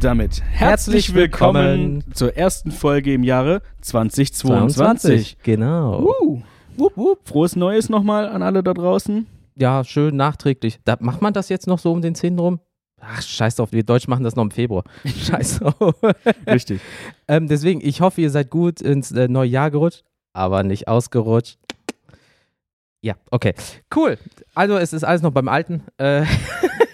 Und damit herzlich willkommen zur ersten Folge im Jahre 2022. Genau. Uh, wupp, wupp. Frohes Neues nochmal an alle da draußen. Ja, schön nachträglich. Da, macht man das jetzt noch so um den 10. rum? Ach, scheiß drauf, wir Deutsch machen das noch im Februar. Scheiß drauf. Richtig. ähm, deswegen, ich hoffe, ihr seid gut ins äh, neue Jahr gerutscht, aber nicht ausgerutscht. Ja, okay. Cool. Also, es ist alles noch beim Alten. Äh,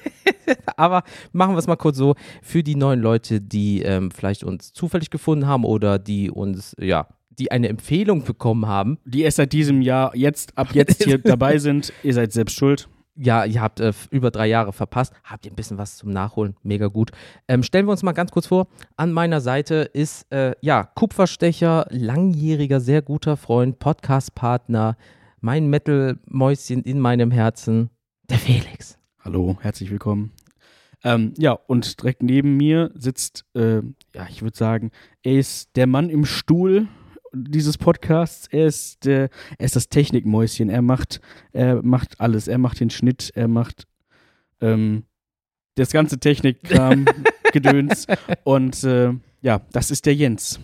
aber machen wir es mal kurz so. Für die neuen Leute, die ähm, vielleicht uns zufällig gefunden haben oder die uns, ja, die eine Empfehlung bekommen haben. Die erst seit diesem Jahr, jetzt, ab jetzt hier dabei sind, ihr seid selbst schuld. Ja, ihr habt äh, über drei Jahre verpasst. Habt ihr ein bisschen was zum Nachholen? Mega gut. Ähm, stellen wir uns mal ganz kurz vor. An meiner Seite ist, äh, ja, Kupferstecher, langjähriger, sehr guter Freund, Podcast-Partner, mein Metal-Mäuschen in meinem Herzen, der Felix. Hallo, herzlich willkommen. Ähm, ja, und direkt neben mir sitzt, äh, ja, ich würde sagen, er ist der Mann im Stuhl dieses Podcasts. Er ist, der, er ist das Technikmäuschen. Er macht, er macht alles. Er macht den Schnitt, er macht ähm, das ganze Technikkram, Gedöns. Und äh, ja, das ist der Jens.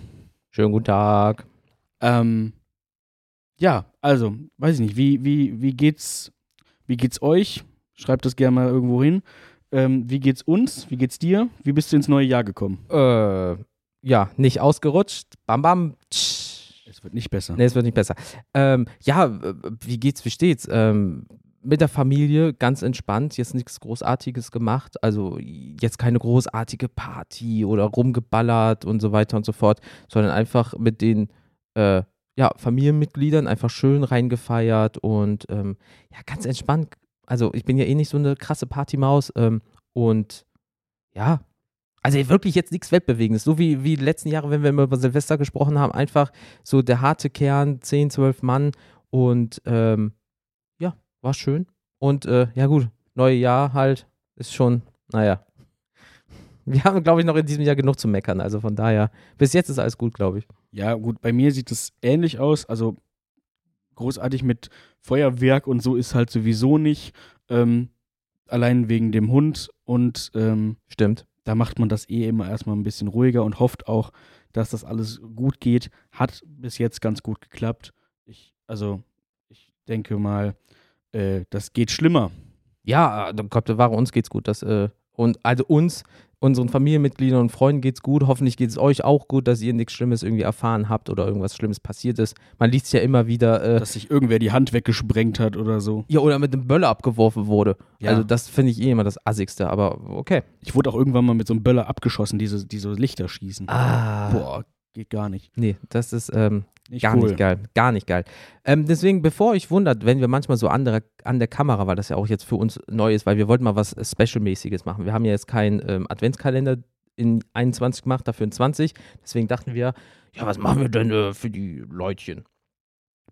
Schönen guten Tag. Ähm, ja, also, weiß ich nicht, wie, wie, wie geht's, wie geht's euch? Schreibt das gerne mal irgendwo hin. Ähm, wie geht's uns? Wie geht's dir? Wie bist du ins neue Jahr gekommen? Äh, ja, nicht ausgerutscht. Bam, bam. Tsch. Es wird nicht besser. Nee, es wird nicht besser. Ähm, ja, wie geht's, wie steht's? Ähm, mit der Familie ganz entspannt, jetzt nichts Großartiges gemacht. Also jetzt keine großartige Party oder rumgeballert und so weiter und so fort, sondern einfach mit den äh, ja, Familienmitgliedern einfach schön reingefeiert und ähm, ja, ganz entspannt. Also ich bin ja eh nicht so eine krasse Partymaus ähm, und ja, also wirklich jetzt nichts Weltbewegendes. So wie, wie die letzten Jahre, wenn wir immer über Silvester gesprochen haben, einfach so der harte Kern, 10, 12 Mann und ähm, ja, war schön. Und äh, ja gut, neue Jahr halt ist schon, naja. Wir haben, glaube ich, noch in diesem Jahr genug zu meckern. Also von daher, bis jetzt ist alles gut, glaube ich. Ja, gut, bei mir sieht es ähnlich aus. Also großartig mit Feuerwerk und so ist halt sowieso nicht. Ähm, allein wegen dem Hund und ähm, Stimmt. da macht man das eh immer erstmal ein bisschen ruhiger und hofft auch, dass das alles gut geht. Hat bis jetzt ganz gut geklappt. Ich, also, ich denke mal, äh, das geht schlimmer. Ja, äh, Gott bewahre, uns geht's gut. Das, äh, und also uns, unseren Familienmitgliedern und Freunden geht's gut. Hoffentlich geht es euch auch gut, dass ihr nichts Schlimmes irgendwie erfahren habt oder irgendwas Schlimmes passiert ist. Man liest ja immer wieder, äh, Dass sich irgendwer die Hand weggesprengt hat oder so. ja, oder mit einem Böller abgeworfen wurde. Ja. Also das finde ich eh immer das Assigste, aber okay. Ich wurde auch irgendwann mal mit so einem Böller abgeschossen, die so, die so Lichter schießen. Ah. Boah, geht gar nicht. Nee, das ist ähm, Nicht gar cool. nicht geil. Gar nicht geil. Ähm, deswegen, bevor euch wundert, wenn wir manchmal so andere an der Kamera, weil das ja auch jetzt für uns neu ist, weil wir wollten mal was Special-mäßiges machen. Wir haben ja jetzt keinen ähm, Adventskalender in 21 gemacht, dafür in 20. Deswegen dachten wir, ja, was machen wir denn äh, für die Leutchen?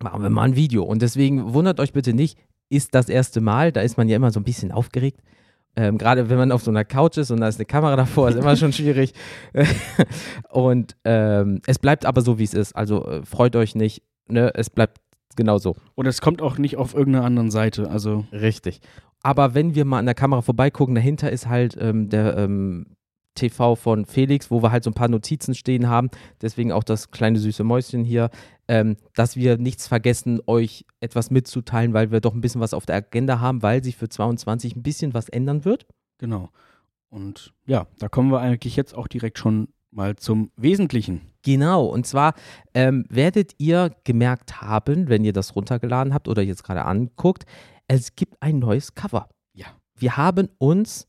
Machen wir mal ein Video. Und deswegen wundert euch bitte nicht, ist das erste Mal, da ist man ja immer so ein bisschen aufgeregt. Ähm, Gerade wenn man auf so einer Couch ist und da ist eine Kamera davor, ist immer schon schwierig. und ähm, es bleibt aber so, wie es ist. Also äh, freut euch nicht, ne? Es bleibt genau so. Und es kommt auch nicht auf irgendeiner anderen Seite. Also, Richtig. Aber wenn wir mal an der Kamera vorbeigucken, dahinter ist halt ähm, der ähm, TV von Felix, wo wir halt so ein paar Notizen stehen haben. Deswegen auch das kleine süße Mäuschen hier, ähm, dass wir nichts vergessen, euch etwas mitzuteilen, weil wir doch ein bisschen was auf der Agenda haben, weil sich für 22 ein bisschen was ändern wird. genau. Und ja, da kommen wir eigentlich jetzt auch direkt schon mal zum Wesentlichen. Genau, und zwar ähm, werdet ihr gemerkt haben, wenn ihr das runtergeladen habt oder jetzt gerade anguckt, es gibt ein neues Cover. Ja. Wir haben uns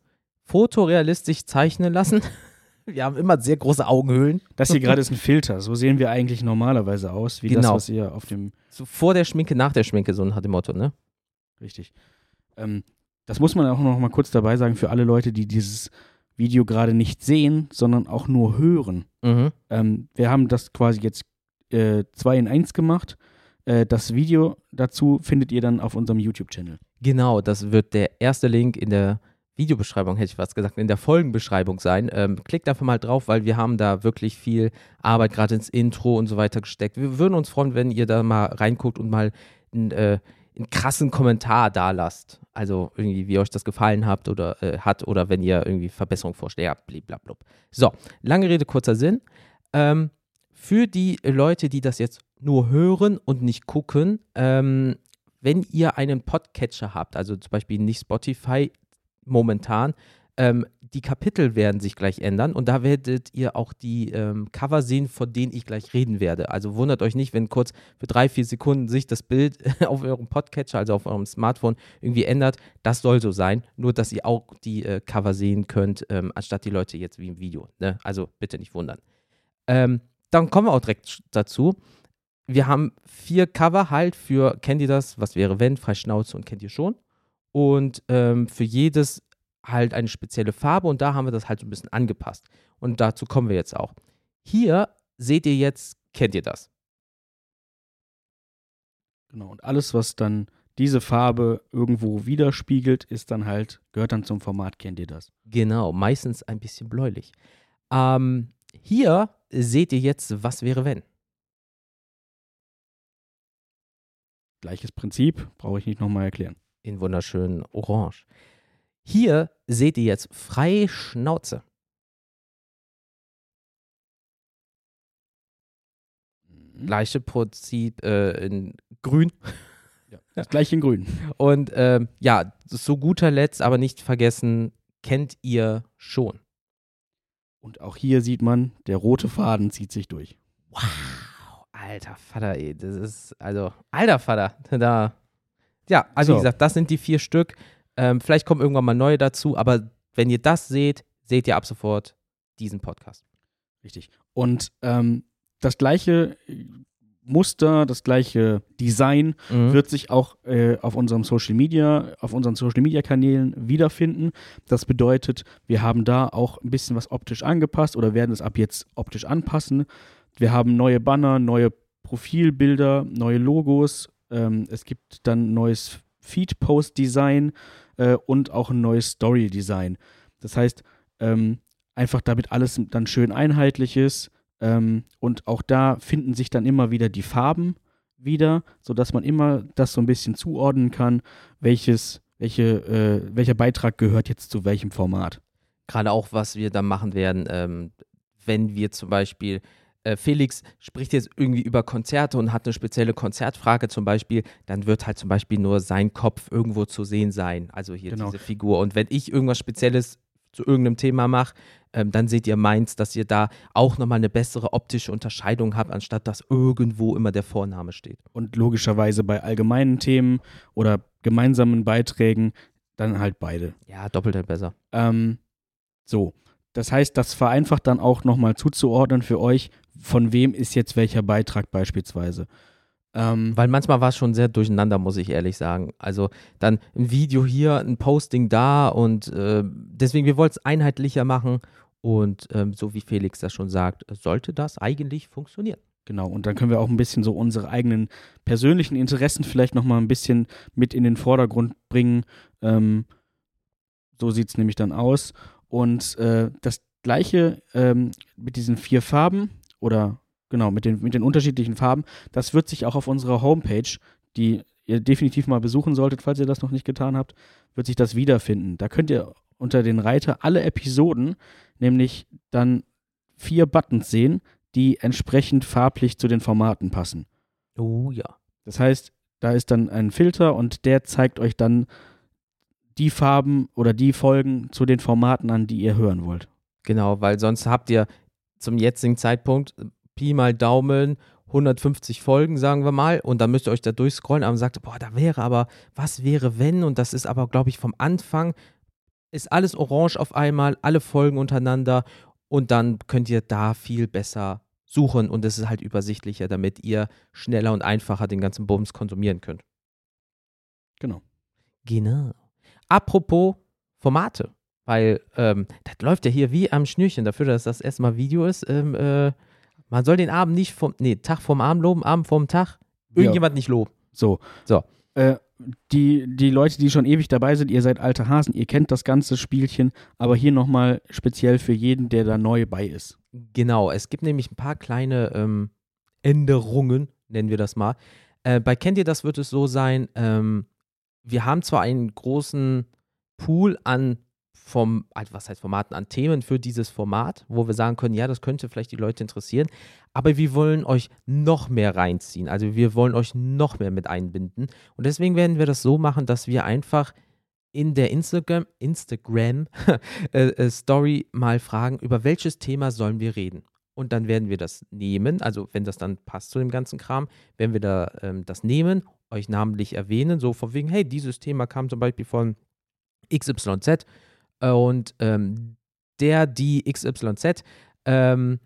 fotorealistisch zeichnen lassen. Wir haben immer sehr große Augenhöhlen. Das hier gerade ist ein Filter. So sehen wir eigentlich normalerweise aus, wie das, Genau. was ihr auf dem. So vor der Schminke, nach der Schminke, so nach dem Motto, ne? Richtig. Ähm, das muss man auch noch mal kurz dabei sagen für alle Leute, die dieses Video gerade nicht sehen, sondern auch nur hören. Mhm. Ähm, wir haben das quasi jetzt äh, zwei in eins gemacht. Äh, das Video dazu findet ihr dann auf unserem YouTube-Channel. Genau, das wird der erste Link in der Videobeschreibung, hätte ich fast gesagt, in der Folgenbeschreibung sein. Ähm, klickt einfach mal drauf, weil wir haben da wirklich viel Arbeit gerade ins Intro und so weiter gesteckt. Wir würden uns freuen, wenn ihr da mal reinguckt und mal ein, äh, einen krassen Kommentar da lasst. Also irgendwie, wie euch das gefallen habt oder äh, hat oder wenn ihr irgendwie Verbesserung vorstellt. Ja, blablabla. So, lange Rede, kurzer Sinn. Ähm, für die Leute, die das jetzt nur hören und nicht gucken, ähm, wenn ihr einen Podcatcher habt, also zum Beispiel nicht Spotify momentan, ähm, die Kapitel werden sich gleich ändern und da werdet ihr auch die ähm, Cover sehen, von denen ich gleich reden werde. Also wundert euch nicht, wenn kurz für drei, vier Sekunden sich das Bild auf eurem Podcatcher, also auf eurem Smartphone, irgendwie ändert. Das soll so sein, nur dass ihr auch die äh, Cover sehen könnt, ähm, anstatt die Leute jetzt wie im Video. Ne? Also bitte nicht wundern. Ähm, dann kommen wir auch direkt dazu. Wir haben vier Cover halt für, kennt ihr das? Was wäre wenn? Freischnauze und kennt ihr schon. Und ähm, für jedes halt eine spezielle Farbe und da haben wir das halt so ein bisschen angepasst. Und dazu kommen wir jetzt auch. Hier seht ihr jetzt, kennt ihr das? Genau, und alles, was dann diese Farbe irgendwo widerspiegelt, ist dann halt, gehört dann zum Format, kennt ihr das? Genau, meistens ein bisschen bläulich. Ähm, hier seht ihr jetzt, was wäre wenn. Gleiches Prinzip, brauche ich nicht nochmal erklären. In wunderschönen Orange. Hier seht ihr jetzt freie Schnauze. Mhm. Gleiche Prinzip äh, in grün. Ja, das gleiche in grün. Und ähm, ja, zu guter Letzt, aber nicht vergessen, kennt ihr schon. Und auch hier sieht man, der rote Faden zieht sich durch. Wow, alter Vater, ey, das ist, also, alter Vater, da. Ja, also So. wie gesagt, das sind die vier Stück. Ähm, vielleicht kommen irgendwann mal neue dazu, aber wenn ihr das seht, seht ihr ab sofort diesen Podcast. Richtig. Und ähm, das gleiche Muster, das gleiche Design Mhm. wird sich auch äh, auf unserem Social Media, auf unseren Social Media Kanälen wiederfinden. Das bedeutet, wir haben da auch ein bisschen was optisch angepasst oder werden es ab jetzt optisch anpassen. Wir haben neue Banner, neue Profilbilder, neue Logos. Ähm, es gibt dann neues Feed-Post-Design äh, und auch ein neues Story-Design. Das heißt, ähm, einfach damit alles dann schön einheitlich ist. Ähm, und auch da finden sich dann immer wieder die Farben wieder, sodass man immer das so ein bisschen zuordnen kann, welches, welche, äh, welcher Beitrag gehört jetzt zu welchem Format. Gerade auch, was wir da machen werden, ähm, wenn wir zum Beispiel, Felix spricht jetzt irgendwie über Konzerte und hat eine spezielle Konzertfrage zum Beispiel, dann wird halt zum Beispiel nur sein Kopf irgendwo zu sehen sein, also hier Genau. diese Figur. Und wenn ich irgendwas Spezielles zu irgendeinem Thema mache, ähm, dann seht ihr meins, dass ihr da auch nochmal eine bessere optische Unterscheidung habt, anstatt dass irgendwo immer der Vorname steht. Und logischerweise bei allgemeinen Themen oder gemeinsamen Beiträgen dann halt beide. Ja, doppelt halt besser. Ähm, so, das heißt, das vereinfacht dann auch nochmal zuzuordnen für euch, von wem ist jetzt welcher Beitrag beispielsweise. Ähm, Weil manchmal war es schon sehr durcheinander, muss ich ehrlich sagen. Also dann ein Video hier, ein Posting da und äh, deswegen, wir wollten es einheitlicher machen und ähm, so wie Felix das schon sagt, sollte das eigentlich funktionieren. Genau, und dann können wir auch ein bisschen so unsere eigenen persönlichen Interessen vielleicht nochmal ein bisschen mit in den Vordergrund bringen. Ähm, so sieht es nämlich dann aus. Und äh, das gleiche ähm, mit diesen vier Farben oder genau, mit den, mit den unterschiedlichen Farben, das wird sich auch auf unserer Homepage, die ihr definitiv mal besuchen solltet, falls ihr das noch nicht getan habt, wird sich das wiederfinden. Da könnt ihr unter den Reiter alle Episoden, nämlich dann vier Buttons sehen, die entsprechend farblich zu den Formaten passen. Oh ja. Das heißt, da ist dann ein Filter und der zeigt euch dann die Farben oder die Folgen zu den Formaten an, die ihr hören wollt. Genau, weil sonst habt ihr zum jetzigen Zeitpunkt Pi mal Daumen 150 Folgen, sagen wir mal, und dann müsst ihr euch da durchscrollen, aber sagt, boah, da wäre aber, was wäre wenn? Und das ist aber, glaube ich, vom Anfang ist alles orange auf einmal, alle Folgen untereinander und dann könnt ihr da viel besser suchen und es ist halt übersichtlicher, damit ihr schneller und einfacher den ganzen Bums konsumieren könnt. Genau. Genau. Apropos Formate, weil ähm, das läuft ja hier wie am Schnürchen dafür, dass das erstmal Video ist. Ähm, äh, man soll den Abend nicht vom, nee, Tag vom Abend loben, Abend vom Tag. Irgendjemand nicht loben. So. So. Äh, die, die Leute, die schon ewig dabei sind, ihr seid alte Hasen, ihr kennt das ganze Spielchen, aber hier nochmal speziell für jeden, der da neu bei ist. Genau, es gibt nämlich ein paar kleine ähm, Änderungen, nennen wir das mal. Äh, bei Kennt ihr das wird es so sein, ähm, wir haben zwar einen großen Pool an vom, also was heißt Formaten, an Themen für dieses Format, wo wir sagen können, ja, das könnte vielleicht die Leute interessieren, aber wir wollen euch noch mehr reinziehen. Also wir wollen euch noch mehr mit einbinden. Und deswegen werden wir das so machen, dass wir einfach in der Instagram, Instagram äh, äh, Story mal fragen, über welches Thema sollen wir reden. Und dann werden wir das nehmen, also wenn das dann passt zu dem ganzen Kram, werden wir da ähm, das nehmen, euch namentlich erwähnen, so von wegen, hey, dieses Thema kam zum Beispiel von XYZ und ähm, der, die XYZ ähm,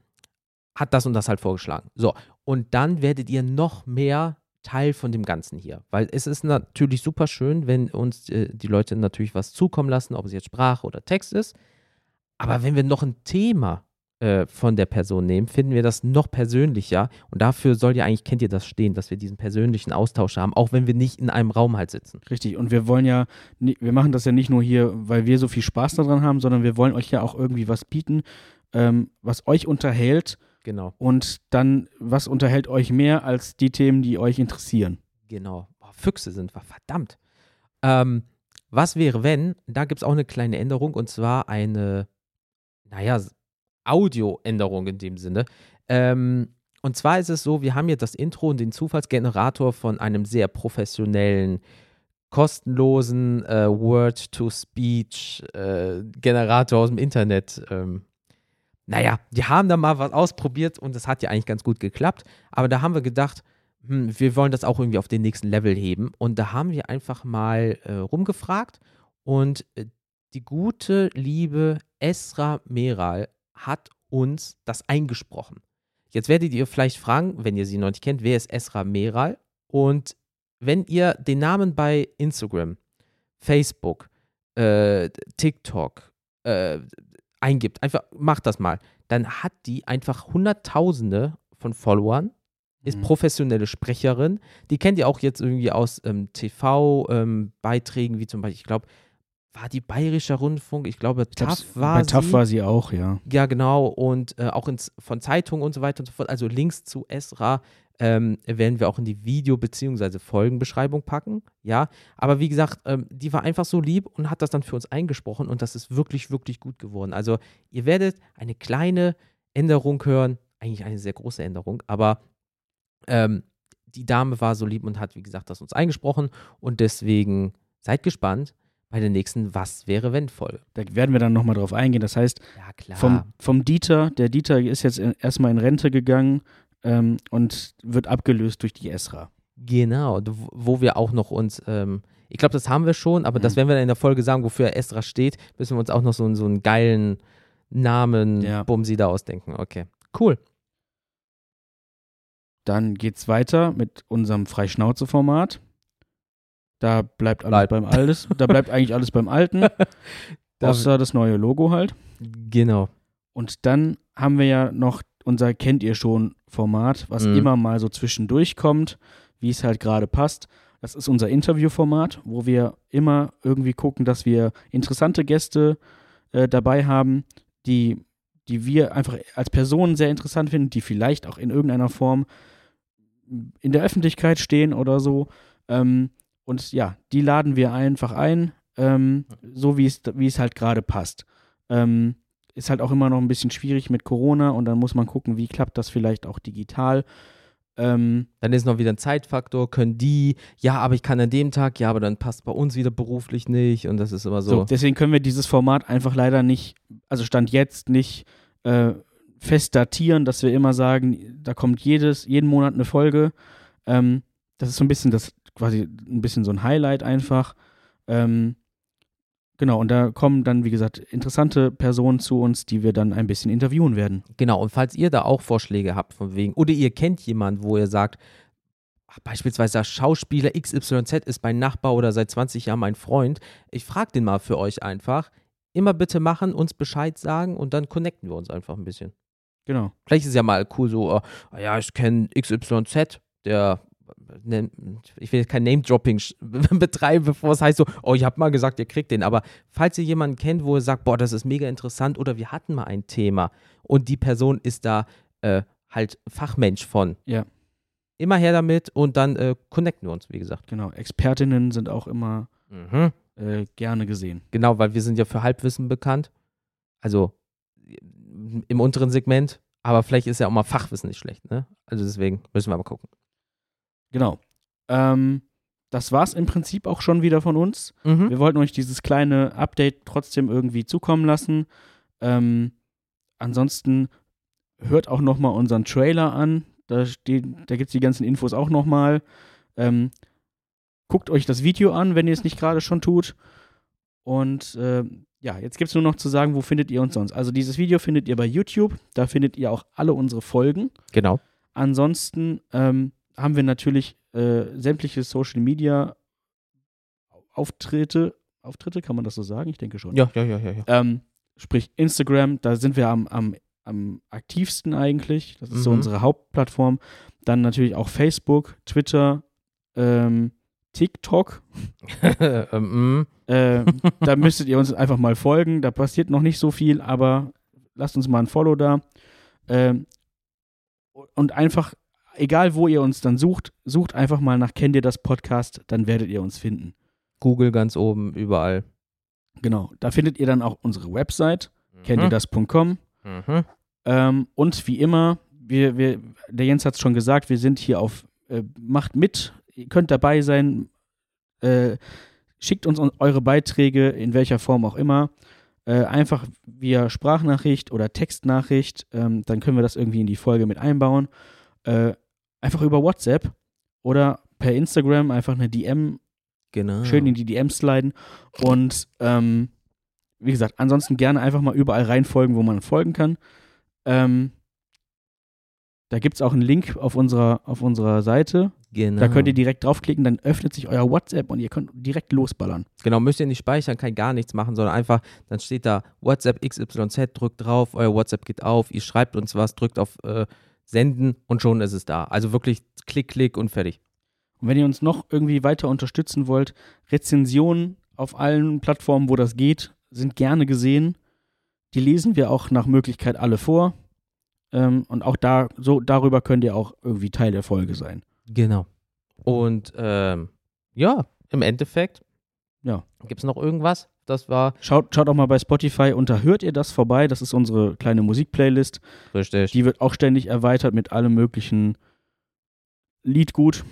hat das und das halt vorgeschlagen. So, und dann werdet ihr noch mehr Teil von dem Ganzen hier. Weil es ist natürlich super schön, wenn uns äh, die Leute natürlich was zukommen lassen, ob es jetzt Sprache oder Text ist. Aber wenn wir noch ein Thema äh, von der Person nehmen, finden wir das noch persönlicher. Und dafür soll ja eigentlich, kennt ihr das stehen, dass wir diesen persönlichen Austausch haben, auch wenn wir nicht in einem Raum halt sitzen. Richtig. Und wir wollen ja, wir machen das ja nicht nur hier, weil wir so viel Spaß daran haben, sondern wir wollen euch ja auch irgendwie was bieten, ähm, was euch unterhält Genau. Und dann, was unterhält euch mehr als die Themen, die euch interessieren? Genau. Oh, Füchse sind wir, verdammt. Ähm, was wäre, wenn, da gibt es auch eine kleine Änderung und zwar eine, naja, Audioänderung in dem Sinne. Ähm, und zwar ist es so, wir haben jetzt das Intro und den Zufallsgenerator von einem sehr professionellen, kostenlosen äh, Word-to-Speech-Generator äh, aus dem Internet ähm, naja, die haben da mal was ausprobiert und das hat ja eigentlich ganz gut geklappt. Aber da haben wir gedacht, hm, wir wollen das auch irgendwie auf den nächsten Level heben. Und da haben wir einfach mal äh, rumgefragt und äh, die gute, liebe Esra Meral hat uns das eingesprochen. Jetzt werdet ihr vielleicht fragen, wenn ihr sie noch nicht kennt, wer ist Esra Meral? Und wenn ihr den Namen bei Instagram, Facebook, äh, TikTok, äh, eingibt, einfach macht das mal, dann hat die einfach Hunderttausende von Followern, ist mhm. professionelle Sprecherin. Die kennt ihr auch jetzt irgendwie aus ähm, TV-Beiträgen, ähm, wie zum Beispiel, ich glaube, war die Bayerischer Rundfunk, ich glaube, ich TAF war bei sie. TAF war sie auch, ja. Ja, genau. Und äh, auch ins, von Zeitungen und so weiter und so fort. Also Links zu Esra ähm, werden wir auch in die Video- bzw. Folgenbeschreibung packen. Ja, aber wie gesagt, ähm, die war einfach so lieb und hat das dann für uns eingesprochen und das ist wirklich, wirklich gut geworden. Also ihr werdet eine kleine Änderung hören, eigentlich eine sehr große Änderung, aber ähm, die Dame war so lieb und hat, wie gesagt, das uns eingesprochen und deswegen seid gespannt bei der nächsten Was wäre wenn Folge. Da werden wir dann nochmal drauf eingehen. Das heißt, ja, vom, vom Dieter, der Dieter ist jetzt erstmal in Rente gegangen ähm, und wird abgelöst durch die Esra. Genau, wo wir auch noch uns, ähm, ich glaube, das haben wir schon, aber mhm. das werden wir dann in der Folge sagen, wofür Esra steht, müssen wir uns auch noch so, so einen geilen Namen, ja. Bumsi da ausdenken. Okay, cool. Dann geht's weiter mit unserem Freischnauze-Format. Da bleibt alles Bleib. beim Alles. Da bleibt eigentlich alles beim Alten. außer das neue Logo halt. Genau. Und dann haben wir ja noch unser kennt ihr schon Format, was mhm. immer mal so zwischendurch kommt, wie es halt gerade passt. Das ist unser Interviewformat, wo wir immer irgendwie gucken, dass wir interessante Gäste äh, dabei haben, die, die wir einfach als Personen sehr interessant finden, die vielleicht auch in irgendeiner Form in der Öffentlichkeit stehen oder so. Ähm, und ja, die laden wir einfach ein, ähm, so wie es, wie es halt gerade passt. Ähm, ist halt auch immer noch ein bisschen schwierig mit Corona und dann muss man gucken, wie klappt das vielleicht auch digital. Ähm, dann ist noch wieder ein Zeitfaktor, können die, ja, aber ich kann an dem Tag, ja, aber dann passt bei uns wieder beruflich nicht und das ist immer so. so deswegen können wir dieses Format einfach leider nicht, also Stand jetzt nicht äh, fest datieren, dass wir immer sagen, da kommt jedes, jeden Monat eine Folge. Ähm, das ist so ein bisschen das, quasi ein bisschen so ein Highlight einfach. Ähm, Genau, und da kommen dann, wie gesagt, interessante Personen zu uns, die wir dann ein bisschen interviewen werden. Genau, und falls ihr da auch Vorschläge habt von wegen, oder ihr kennt jemanden, wo ihr sagt, beispielsweise der Schauspieler XYZ ist mein Nachbar oder seit 20 Jahren mein Freund, ich frage den mal für euch einfach. Immer bitte machen, uns Bescheid sagen und dann connecten wir uns einfach ein bisschen. Genau. Vielleicht ist es ja mal cool so, uh, ja, ich kenne XYZ, der ich will jetzt kein Name-Dropping betreiben, bevor es heißt so, oh, ich habe mal gesagt, ihr kriegt den. Aber falls ihr jemanden kennt, wo ihr sagt, boah, das ist mega interessant oder wir hatten mal ein Thema und die Person ist da äh, halt Fachmensch von, ja. immer her damit und dann äh, connecten wir uns, wie gesagt. Genau, Expertinnen sind auch immer Mhm. äh, gerne gesehen. Genau, weil wir sind ja für Halbwissen bekannt. Also im unteren Segment, aber vielleicht ist ja auch mal Fachwissen nicht schlecht, ne? Also deswegen müssen wir mal gucken. Genau. Ähm, das war's im Prinzip auch schon wieder von uns. Mhm. Wir wollten euch dieses kleine Update trotzdem irgendwie zukommen lassen. Ähm, ansonsten hört auch noch mal unseren Trailer an. Da, steht, da gibt es die ganzen Infos auch noch mal. Ähm, guckt euch das Video an, wenn ihr es nicht gerade schon tut. Und äh, ja, jetzt gibt es nur noch zu sagen, wo findet ihr uns sonst. Also dieses Video findet ihr bei YouTube. Da findet ihr auch alle unsere Folgen. Genau. Ansonsten ähm, haben wir natürlich äh, sämtliche Social Media Auftritte. Auftritte, kann man das so sagen? Ich denke schon. Ja, ja, ja, ja. ja. Ähm, sprich Instagram, da sind wir am, am, am aktivsten eigentlich. Das ist so Mhm. unsere Hauptplattform. Dann natürlich auch Facebook, Twitter, ähm, TikTok. ähm, mm. Äh, da müsstet ihr uns einfach mal folgen. Da passiert noch nicht so viel, aber lasst uns mal ein Follow da. Ähm, und einfach, egal wo ihr uns dann sucht, sucht einfach mal nach Kennt ihr das Podcast, dann werdet ihr uns finden. Google ganz oben, überall. Genau, da findet ihr dann auch unsere Website, kennt ihr Mhm. das.com. Mhm. Ähm, und wie immer, wir, wir, der Jens hat es schon gesagt, wir sind hier auf, äh, macht mit, ihr könnt dabei sein, äh, schickt uns eure Beiträge, in welcher Form auch immer, äh, einfach via Sprachnachricht oder Textnachricht, ähm, dann können wir das irgendwie in die Folge mit einbauen. Äh, einfach über WhatsApp oder per Instagram einfach eine DM Genau. schön in die DMs sliden. Und ähm, wie gesagt, ansonsten gerne einfach mal überall reinfolgen, wo man folgen kann. Ähm, da gibt es auch einen Link auf unserer, auf unserer Seite. Genau. Da könnt ihr direkt draufklicken, dann öffnet sich euer WhatsApp und ihr könnt direkt losballern. Genau, müsst ihr nicht speichern, kann gar nichts machen, sondern einfach, dann steht da WhatsApp XYZ, drückt drauf, euer WhatsApp geht auf, ihr schreibt uns was, drückt auf äh, Senden und schon ist es da. Also wirklich klick, klick und fertig. Und wenn ihr uns noch irgendwie weiter unterstützen wollt, Rezensionen auf allen Plattformen, wo das geht, sind gerne gesehen. Die lesen wir auch nach Möglichkeit alle vor. Ähm, und auch da, so darüber könnt ihr auch irgendwie Teil der Folge sein. Genau. Und ähm, ja, im Endeffekt Ja. gibt es noch irgendwas? Das war Schaut, schaut auch mal bei Spotify unter Hört ihr das vorbei? Das ist unsere kleine Musikplaylist. richtig. Die wird auch ständig erweitert mit allem möglichen Liedgut.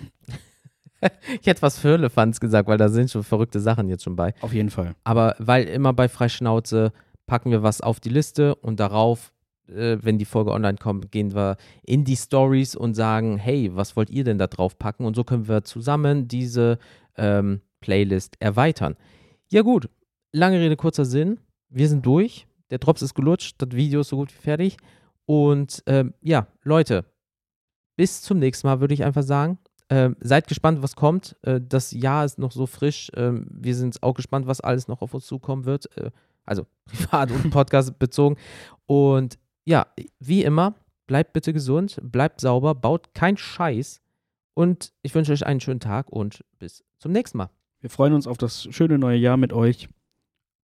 ich hätte was für Firlefanz gesagt, weil da sind schon verrückte Sachen jetzt schon bei. Auf jeden Fall. Aber weil immer bei Freischnauze packen wir was auf die Liste und darauf, äh, wenn die Folge online kommt, gehen wir in die Stories und sagen, hey, was wollt ihr denn da drauf packen? Und so können wir zusammen diese ähm, Playlist erweitern. Ja gut, lange Rede, kurzer Sinn. Wir sind durch. Der Drops ist gelutscht, das Video ist so gut wie fertig. Und ähm, ja, Leute, bis zum nächsten Mal würde ich einfach sagen. Ähm, seid gespannt, was kommt. Äh, das Jahr ist noch so frisch. Ähm, wir sind auch gespannt, was alles noch auf uns zukommen wird. Äh, also privat und Podcast bezogen. Und ja, wie immer, bleibt bitte gesund, bleibt sauber, baut keinen Scheiß. Und ich wünsche euch einen schönen Tag und bis zum nächsten Mal. Wir freuen uns auf das schöne neue Jahr mit euch.